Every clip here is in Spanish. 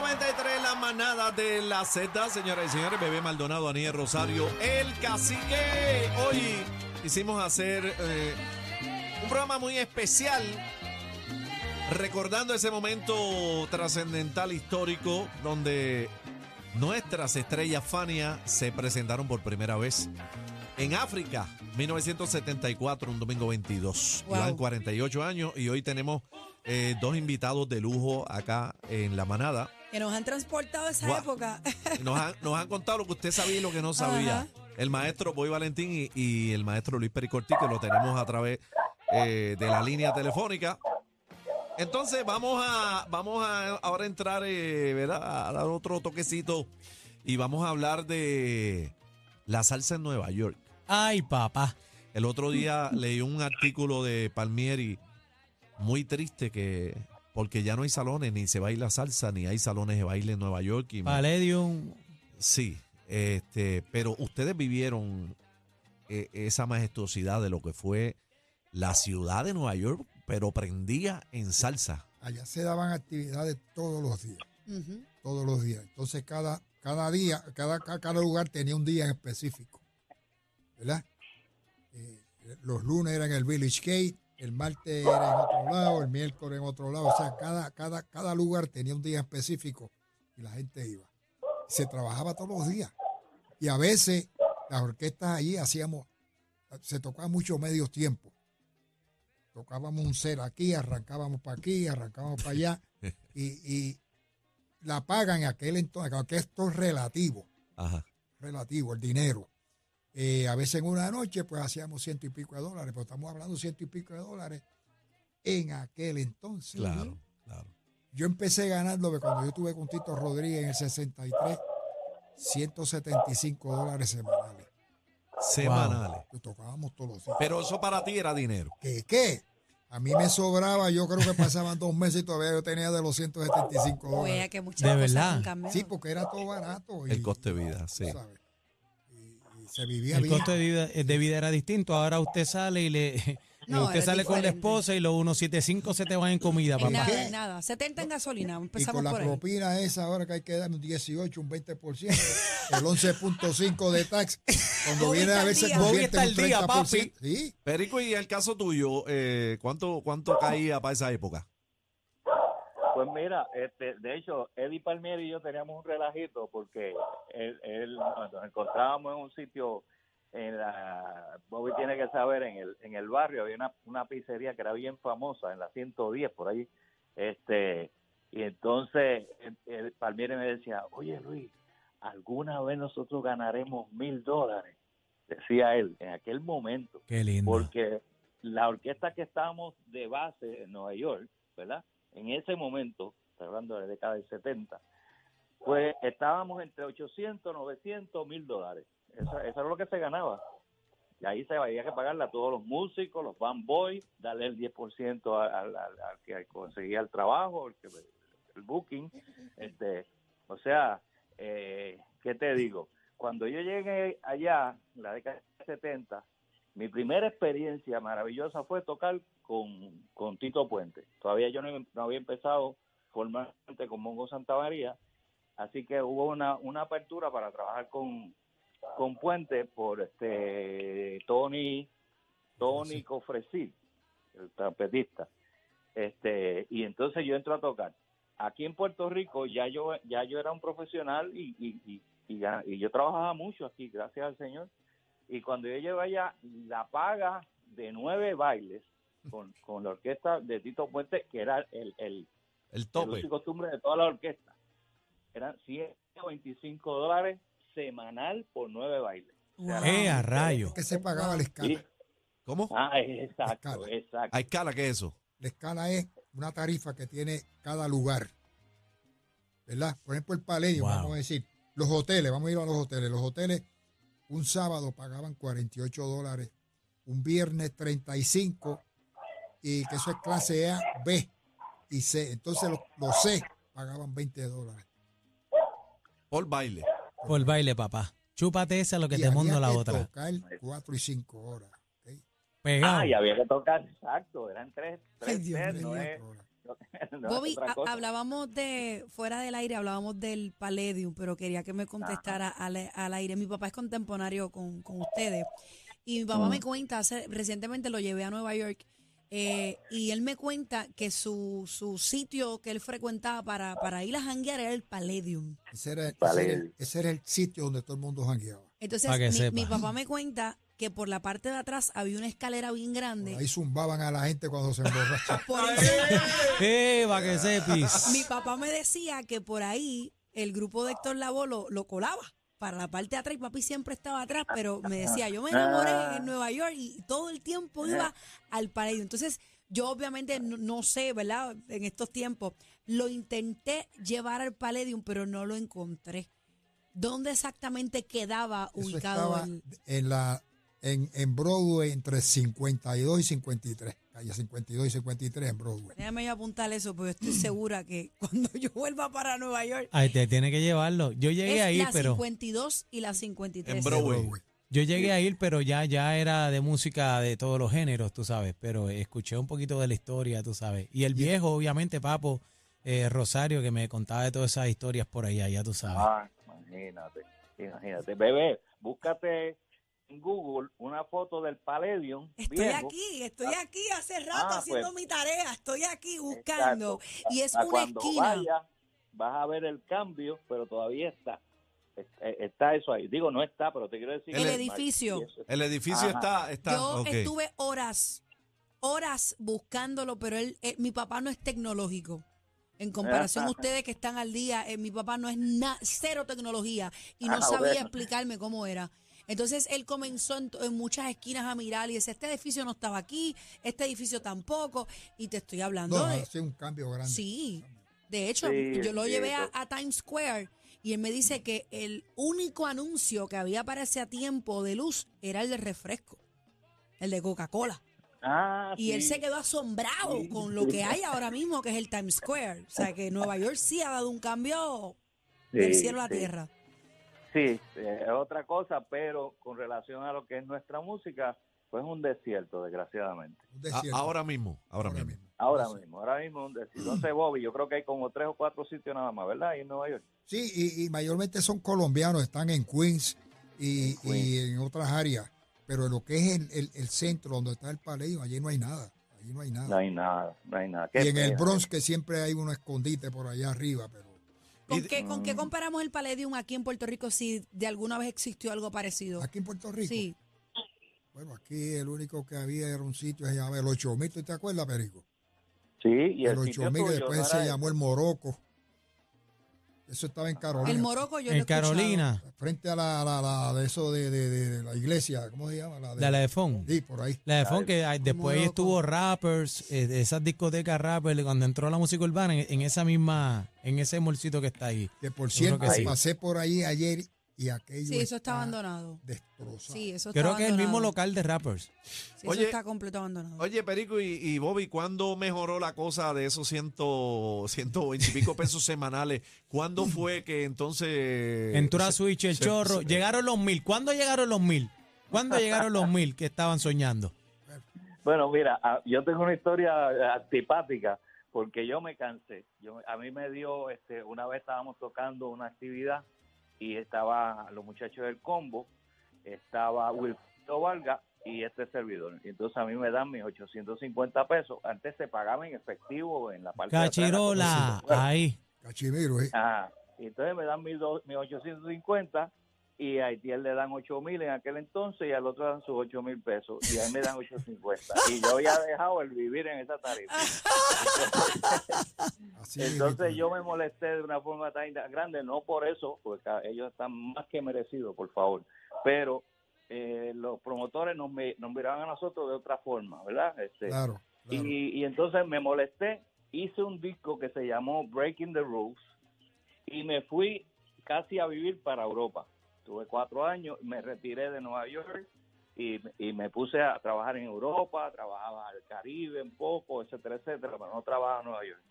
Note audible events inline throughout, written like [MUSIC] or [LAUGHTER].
Z93, la manada de la Z, señoras y señores, Bebé Maldonado, Aniel Rosario, el cacique. Hoy quisimos hacer eh, un programa muy especial, recordando ese momento trascendental histórico donde nuestras estrellas Fania se presentaron por primera vez en África, 1974, un domingo 22. Wow. Llevan 48 años y hoy tenemos eh, dos invitados de lujo acá en la manada. Que nos han transportado a esa Guau. época. [LAUGHS] Nos han, nos han contado lo que usted sabía y lo que no sabía. Ajá. El maestro Boy Valentín y, y el maestro Luis Pericortí, que lo tenemos a través eh, de la línea telefónica. Entonces vamos a vamos a ahora entrar, eh, ¿verdad? A dar otro toquecito y vamos a hablar de la salsa en Nueva York. Ay, papá. El otro día leí un artículo de Palmieri muy triste que porque ya no hay salones ni se baila salsa ni hay salones de baile en Nueva York y Palladium. Sí, este, pero ustedes vivieron eh, esa majestuosidad de lo que fue la ciudad de Nueva York, pero prendía en salsa. Allá se daban actividades todos los días, todos los días. Entonces cada, cada día, cada, ca- cada lugar tenía un día en específico, ¿verdad? Eh, los lunes eran el Village Gate, el martes era en otro lado, el miércoles en otro lado. O sea, cada, cada, cada lugar tenía un día específico y la gente iba. Se trabajaba todos los días. Y a veces las orquestas allí hacíamos, se tocaba mucho medios tiempos. Tocábamos un ser aquí, arrancábamos para aquí, arrancábamos para allá. [LAUGHS] y, y la pagan en aquel entonces, aunque esto es relativo, Ajá. relativo, el dinero. Eh, a veces en una noche pues hacíamos ciento y pico de dólares, pero estamos hablando ciento y pico de dólares en aquel entonces. Claro, claro. Yo empecé ganando cuando yo estuve con Tito Rodríguez en el 63, 175 dólares semanales. Semanales. Lo tocábamos todos los días. Pero eso para ti era dinero. ¿Qué qué? A mí me sobraba, yo creo que pasaban dos meses y todavía yo tenía de los 175 Oye, dólares. que muchas De cosas verdad. han cambiado. Sí, porque era todo barato. y- El coste de vida, sí. sabes, se vivía El bien. costo de vida, de vida era distinto. Ahora usted sale y le. [LAUGHS] No, usted sale con la esposa y los 175 se te van en comida, papá. nada, ¿Qué? en nada. 70 en gasolina. Y Empezamos con la por ahí. propina esa ahora que hay que dar un 18, un 20%, el 11.5 de tax, cuando Bobby viene a está ver al se día. Bobby convierte está en un al día, 30%. papi. Sí, Perico, y el caso tuyo, eh, ¿cuánto, ¿cuánto caía para esa época? Pues mira, este, de hecho, Eddie Palmieri y yo teníamos un relajito porque él, él- nos encontrábamos en un sitio en la Bobby tiene que saber en el en el barrio había una, una pizzería que era bien famosa en la 110 por ahí este y entonces el, el Palmieri me decía oye Luis alguna vez nosotros ganaremos mil dólares decía él en aquel momento Qué lindo. porque la orquesta que estábamos de base en Nueva York, ¿verdad? En ese momento, estoy hablando de la década del 70, pues estábamos entre 800, 900, 1000 dólares. Eso, eso era lo que se ganaba. Y ahí se había que pagarle a todos los músicos, los band boys, darle el 10% al, al, que conseguía el trabajo, el, que, el booking. Este, o sea, eh, ¿qué te digo? Cuando yo llegué allá, en la década del 70, mi primera experiencia maravillosa fue tocar con, con Tito Puente. Todavía yo no, no había empezado formalmente con Mongo Santa María, así que hubo una, una apertura para trabajar con, con Puente por este Tony Tony Cofresí, el trompetista. Este, y entonces yo entro a tocar. Aquí en Puerto Rico ya yo ya yo era un profesional y, y, y, y ya- y yo trabajaba mucho aquí, gracias al Señor. Y cuando yo llegué allá, la paga de nueve bailes con, con la orquesta de Tito Puente, que era el, el, El el tope. uso y costumbre de toda la orquesta, eran 125 dólares semanal por nueve bailes. O sea, Wow. ¡Eh, a rayo! que se pagaba la escala. Sí. ¿Cómo? Ah, exacto, Escala. exacto. ¿A escala qué es eso? La escala es una tarifa que tiene cada lugar. ¿Verdad? Por ejemplo, el Palladium, Wow. vamos a decir, los hoteles, vamos a ir a los hoteles. Los hoteles, un sábado pagaban 48 dólares, un viernes 35, y que eso es clase A, B y C. Entonces los, los C pagaban 20 dólares. Por baile. Por baile, papá. Chúpate esa lo que y te mundo la que otra. tocar cuatro y cinco horas. ¿ok? Pegado. Ah, y había que tocar, exacto, eran tres, Ay, tres Dios sets, mío. no es, no [LAUGHS] Bobby, hablábamos de, fuera del aire, hablábamos del Palladium, pero quería que me contestara al, al aire. Mi papá es contemporáneo con, con ustedes. Y mi papá me cuenta, hace, recientemente lo llevé a Nueva York, eh, y él me cuenta que su, su sitio que él frecuentaba para, para ir a janguear era el Palladium. Ese era, ese era ese era el sitio donde todo el mundo jangueaba. Entonces, Pa' mi, papá me cuenta que por la parte de atrás había una escalera bien grande. Ahí zumbaban a la gente cuando se emborrachaban. [LAUGHS] [LAUGHS] ¡Eh, para que sepis! Mi papá me decía que por ahí el grupo de Héctor Lavoe lo, lo colaba para la parte de atrás y papi siempre estaba atrás, pero me decía, yo me enamoré en Nueva York y todo el tiempo iba al paraíso. Entonces, yo obviamente no, no sé, ¿verdad? En estos tiempos, lo intenté llevar al Palladium, pero no lo encontré. ¿Dónde exactamente quedaba Eso ubicado estaba el...? en la en, en Broadway entre 52 y 53. Calle 52 y 53 en Broadway. Déjame yo apuntar eso, porque estoy segura que [LAUGHS] cuando yo vuelva para Nueva York, Ahí te tiene que llevarlo. Yo llegué es a ir, la pero 52 y la 53. En Broadway. yo llegué a ir, pero ya ya era de música de todos los géneros, tú sabes. Pero escuché un poquito de la historia, tú sabes. Y el viejo, obviamente, Papo eh, Rosario, que me contaba de todas esas historias por allá, ya tú sabes. Ah, imagínate, imagínate. Bebé, búscate en Google una foto del Palladium Estoy viejo. aquí, estoy aquí hace rato Ah, haciendo pues. mi tarea, estoy aquí buscando. Exacto. Y es A una cuando esquina. vas a ver el cambio, pero todavía está. Es- eh, Está eso ahí. Digo, no está, pero te quiero decir. El que- edificio. El edificio Ajá. está, está, Yo estuve horas, horas buscándolo, pero él, él- mi papá no es tecnológico. En comparación a ustedes que están al día, eh, mi papá no es na- cero tecnología y no Ah, sabía bueno. explicarme cómo era. Entonces él comenzó en, en muchas esquinas a mirar y dice, este edificio no estaba aquí, este edificio tampoco. Y te estoy hablando No, de... hace un cambio grande. Sí, de hecho, Sí, yo lo llevé a, Times Square y él me dice que el único anuncio que había para ese tiempo de luz era el de refresco, el de Coca-Cola. Ah, Y él se quedó asombrado Sí. con lo que hay ahora mismo, que es el Times Square. O sea, que Nueva York sí ha dado un cambio del cielo a la sí. tierra. Sí, eh, es otra cosa, pero con relación a lo que es nuestra música, pues es un desierto, desgraciadamente. Un A- desierto. ahora mismo, ahora, Ahora mismo. Ahora Sí. mismo, ahora mismo es un desierto. Entonces, Bobby, yo creo que hay como tres o cuatro sitios nada más, ¿verdad? Ahí en Nueva York. Sí, y, y mayormente son colombianos, están en Queens y, En Queens. y en otras áreas. Pero lo que es el, el- el centro donde está el Paleio, allí no hay nada. Allí no hay nada. No hay nada, no hay nada. Qué y en el. Bronx, que siempre hay un escondite por allá arriba, pero ¿Con qué, ¿Con qué comparamos el Palladium aquí en Puerto Rico si de alguna vez existió algo parecido? aquí en Puerto Rico, Sí. bueno, aquí el único que había era un sitio que se llamaba el 8000, ¿tú te acuerdas, Perico? Sí, y el, el sitio 8000 que tuyo, después ¿no se llamó el Morocco. Eso estaba en Carolina. El Morocco yo lo he En. Carolina, Frente a la, la, la- de eso de, de- de la iglesia, ¿cómo se llama? La de, la de Fon. Sí, por ahí. La de Fon, que ah, después ahí estuvo Rappers, eh, esas discotecas Rappers, cuando entró la música urbana, en, en esa misma, en ese molcito que está ahí. Que por cierto, que sí. pasé por ahí ayer y aquello Sí, eso está está abandonado. destrozado. Sí, eso está Creo que es el mismo local de Rappers. Sí, Oye, eso está completo abandonado. Oye, Perico y, y Bobby, ¿cuándo mejoró la cosa de esos ciento, ciento veinte y pico pesos semanales? ¿Cuándo fue que entonces... Entró a Switch el se- chorro. se- Llegaron los mil. ¿Cuándo llegaron los mil? ¿Cuándo llegaron los mil que estaban soñando? Bueno, mira, ah, yo tengo una historia eh, antipática porque yo me cansé. Yo, a mí me dio, este, una vez estábamos tocando una actividad y estaba los muchachos del combo, estaba Wilfredo Vargas y este servidor. Y entonces a mí me dan mis 850 pesos. Antes se pagaba en efectivo en la parte de atrás de Cachirola, cocina. ahí. Cachimiro, ¿eh? Ajá. Entonces me dan mis 850 y a Haitiel le dan 8 mil en aquel entonces y al otro dan sus 8 mil pesos y a mí me dan 850. Y yo había dejado el vivir en esa tarifa. [LAUGHS] Entonces yo me molesté de una forma tan grande, no por eso, porque ellos están más que merecidos, por favor, pero eh, los promotores nos, nos miraban a nosotros de otra forma, ¿verdad? Este, Claro, claro. y, y entonces me molesté, hice un disco que se llamó Breaking the Rules y me fui casi a vivir para Europa. Tuve cuatro años, me retiré de Nueva York y, y me puse a trabajar en Europa, trabajaba al Caribe un poco, etcétera, etcétera, pero no trabajaba en Nueva York.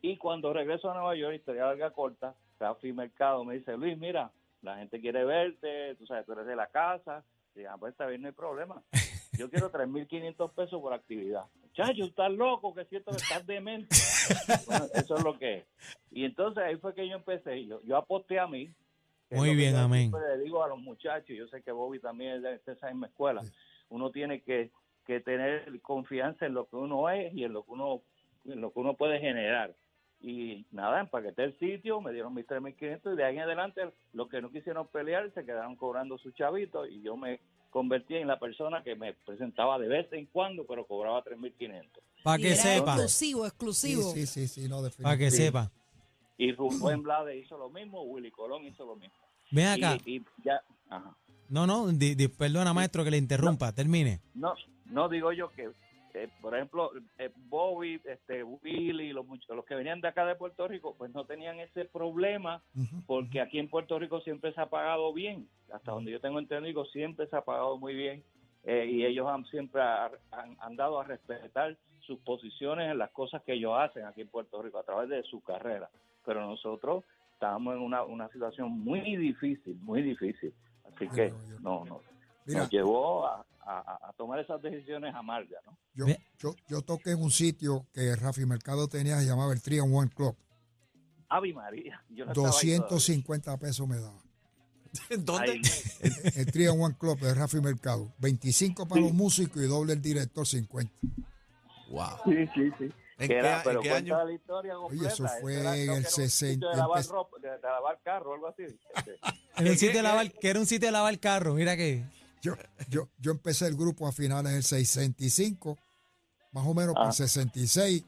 Y cuando regreso a Nueva York, historia larga corta, Rafi Mercado me dice, Luis, mira, la gente quiere verte, tú sabes, tú eres de la casa, y, ah, pues está bien, no hay problema. Yo quiero [LAUGHS] 3.500 pesos por actividad. Chacho, estás loco, que siento que estás demente. Bueno, eso es lo que es. Y entonces ahí fue que yo empecé, yo, yo aposté a mí. Muy bien, yo amén. siempre Le digo a los muchachos, yo sé que Bobby también es de esa misma escuela, uno tiene que, que tener confianza en lo que uno es y en lo que uno, en lo que uno puede generar. Y nada, empaqueté el sitio, me dieron mis 3.500 y de ahí en adelante los que no quisieron pelear se quedaron cobrando sus chavitos y yo me convertí en la persona que me presentaba de vez en cuando, pero cobraba 3.500. Para que sepa, Exclusivo, exclusivo. sí, sí, sí, no, para que sepa. Y Rubén [CLEARS THROAT] Blade hizo lo mismo, Willy Colón hizo lo mismo. Ven acá. Y, y ya, ajá. No, no, di- di- perdona, maestro, que le interrumpa. Termine. No, no digo yo que, eh, por ejemplo, eh, Bobby, este, Willy, los, los que venían de acá de Puerto Rico, pues no tenían ese problema porque aquí en Puerto Rico siempre se ha pagado bien. Hasta donde yo tengo entendido, siempre se ha pagado muy bien. eh, y ellos han siempre a- han, han dado a respetar sus posiciones en las cosas que ellos hacen aquí en Puerto Rico a través de su carrera. Pero nosotros estábamos en una, una situación muy difícil, muy difícil. Así que no, no. Mira, Nos llevó a, a- a tomar esas decisiones amargas, ¿no? yo, yo, yo toqué en un sitio que Rafi Mercado tenía, se llamaba el Three and One Club. Ave María. Yo no estaba ahí 250 pesos me daba. [LAUGHS] ¿Dónde? El, el Three and One Club de Rafi Mercado. 25 para los músicos y doble el director 50. Wow. Sí, sí, sí. ¿En qué, era- en pero qué año? la historia Oye, completa. eso Ese fue era- en el que era un sitio 60, De lavar, empe- ropa, de, de lavar carro algo así. Este, En un ¿Qué, sitio de lavar, que era un sitio de lavar carro, mira que. Yo, yo, yo empecé el grupo a finales del 65, más o menos para el Ah. 66,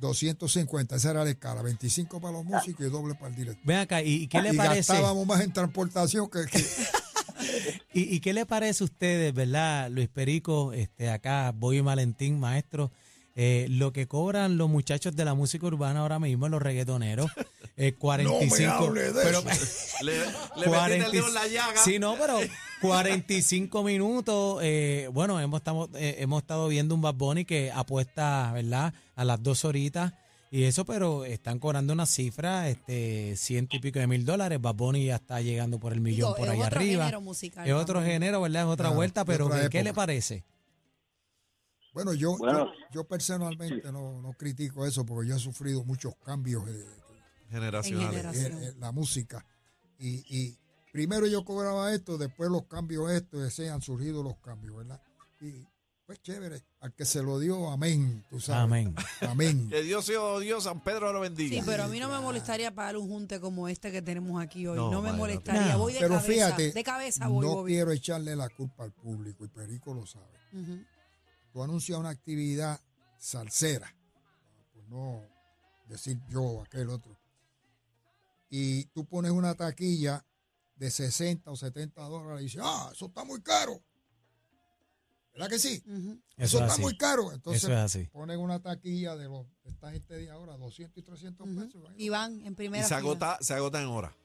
250, esa era la escala, 25 para los músicos y doble para el director. Ven acá, ¿y, y qué le y parece? gastábamos más en transportación que, que- [LAUGHS] ¿Y, y qué le parece a ustedes, verdad, Luis Perico, este, acá, Boy Valentín, maestro, eh, lo que cobran los muchachos de la música urbana ahora mismo, los reggaetoneros? [LAUGHS] Eh, 45. hable de pero, eso. Le, le metiste el dedo en la llaga. Sí, no, pero 45 minutos. eh, bueno, hemos, estamos, eh, hemos estado viendo un Bad Bunny que apuesta, ¿verdad?, a las dos horitas. Y eso, pero están cobrando una cifra, este, ciento y pico de mil dólares. Bad Bunny ya está llegando por el millón Digo, por es ahí otro arriba. género musical Es otro género, ¿verdad? Es otra Claro, vuelta, pero otra ¿qué, qué le parece? Bueno, yo, Bueno. yo, yo personalmente no, no critico eso porque yo he sufrido muchos cambios de, Generacionales. En generación. en- en la música. Y, y primero yo cobraba esto, después los cambios esto, y así han surgido los cambios, ¿verdad? Y pues chévere, al que se lo dio, amén, tú sabes. Amén. Amén. [LAUGHS] Que Dios sea Dios, San Pedro lo bendiga. Sí, pero a mí no me molestaría pagar un junte como este que tenemos aquí hoy. No, No, me madre, molestaría. no. Voy de Pero cabeza. fíjate, de cabeza voy, no quiero echarle la culpa al público, y Perico lo sabe. Ujú. Tú anuncias una actividad salsera, pues no decir yo, aquel otro, y tú pones una taquilla de 60 o 70 dólares y dices, ah, eso está muy caro. ¿Verdad que sí? Eso Eso, es está muy caro. Entonces Eso es así. ponen una taquilla de los, esta gente de ahora, 200 y 300 Ujú. pesos. Y van en Y primera se fila. agota, se agota en hora.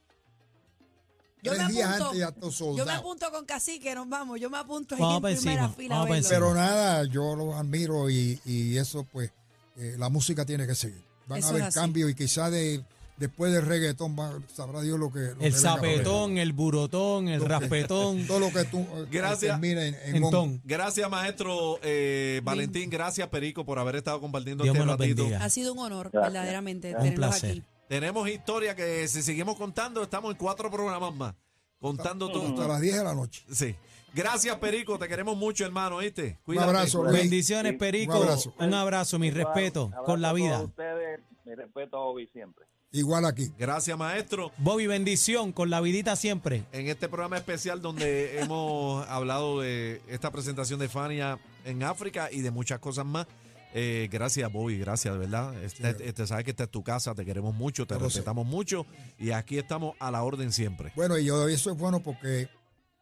Yo me días apunto- antes ya está Yo me apunto con cacique, nos vamos. Yo me apunto ahí Vamos en pa' primera encima, fila. vamos a pa' verlo. encima. Pero nada, yo los admiro y, y eso pues, eh, la música tiene que seguir. Van Eso a haber así. cambios y quizás de, después del reggaetón va- sabrá Dios lo que... lo que El venga zapetón, el burotón, el raspetón. [LAUGHS] Todo lo que tú eh, Gracias. termine en, en En on. ton. Gracias, maestro eh, Valentín. Gracias, Perico, por haber estado compartiendo Dios este los ratito. bendiga. Ha sido un honor, Gracias. verdaderamente, Un tenerlos placer. aquí. Tenemos historia que si seguimos contando, estamos en cuatro programas más. Contando todo. Hasta las 10 de la noche. Sí. Gracias, Perico. Te queremos mucho, hermano, ¿oíste? Un abrazo, Luis. Bendiciones, Sí, Perico. un abrazo. Un abrazo, mi Igual, respeto abrazo con la a vida. todos ustedes, mi respeto a Bobby siempre. Igual aquí. Gracias, maestro. Bobby, bendición con la vidita siempre. En este programa especial donde [LAUGHS] hemos hablado de esta presentación de Fania en África y de muchas cosas más. Eh, gracias, Bobby, gracias, de verdad. Este, Sí. este, sabes que esta es tu casa, te queremos mucho, te Yo lo sé. respetamos mucho y aquí estamos a la orden siempre. Bueno, y yo eso es bueno porque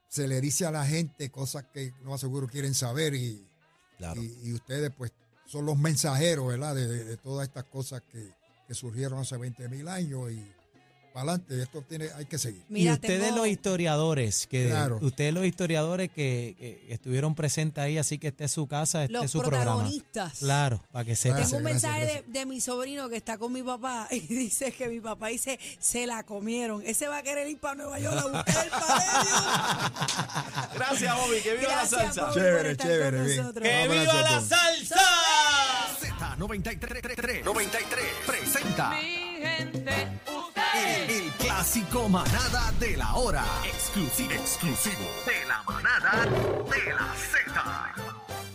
se le dice a la gente cosas que no seguro quieren saber y, Claro. y, y ustedes pues son los mensajeros, ¿verdad? De, de- de todas estas cosas que, que surgieron hace 20 mil años y para adelante, esto tiene, hay que seguir. y Mira, ustedes tengo- los historiadores, que Claro. ustedes los historiadores que, que estuvieron presentes ahí, así que este es su casa, este Los es su programa. protagonistas. Claro, para que sepan. Tengo un gracias, mensaje gracias. De, de mi sobrino que está con mi papá [LAUGHS] y dice que mi papá dice, se la comieron. Ese va a querer ir para Nueva York a buscar el paledio. [LAUGHS] Gracias, Bobby. Que viva Gracias, la salsa. Bobby, Chévere, chévere, bien. ¡Que viva la salsa! Z93 93 presenta Mi gente, clásico manada de la hora. Exclusivo, exclusivo de la manada de la Z.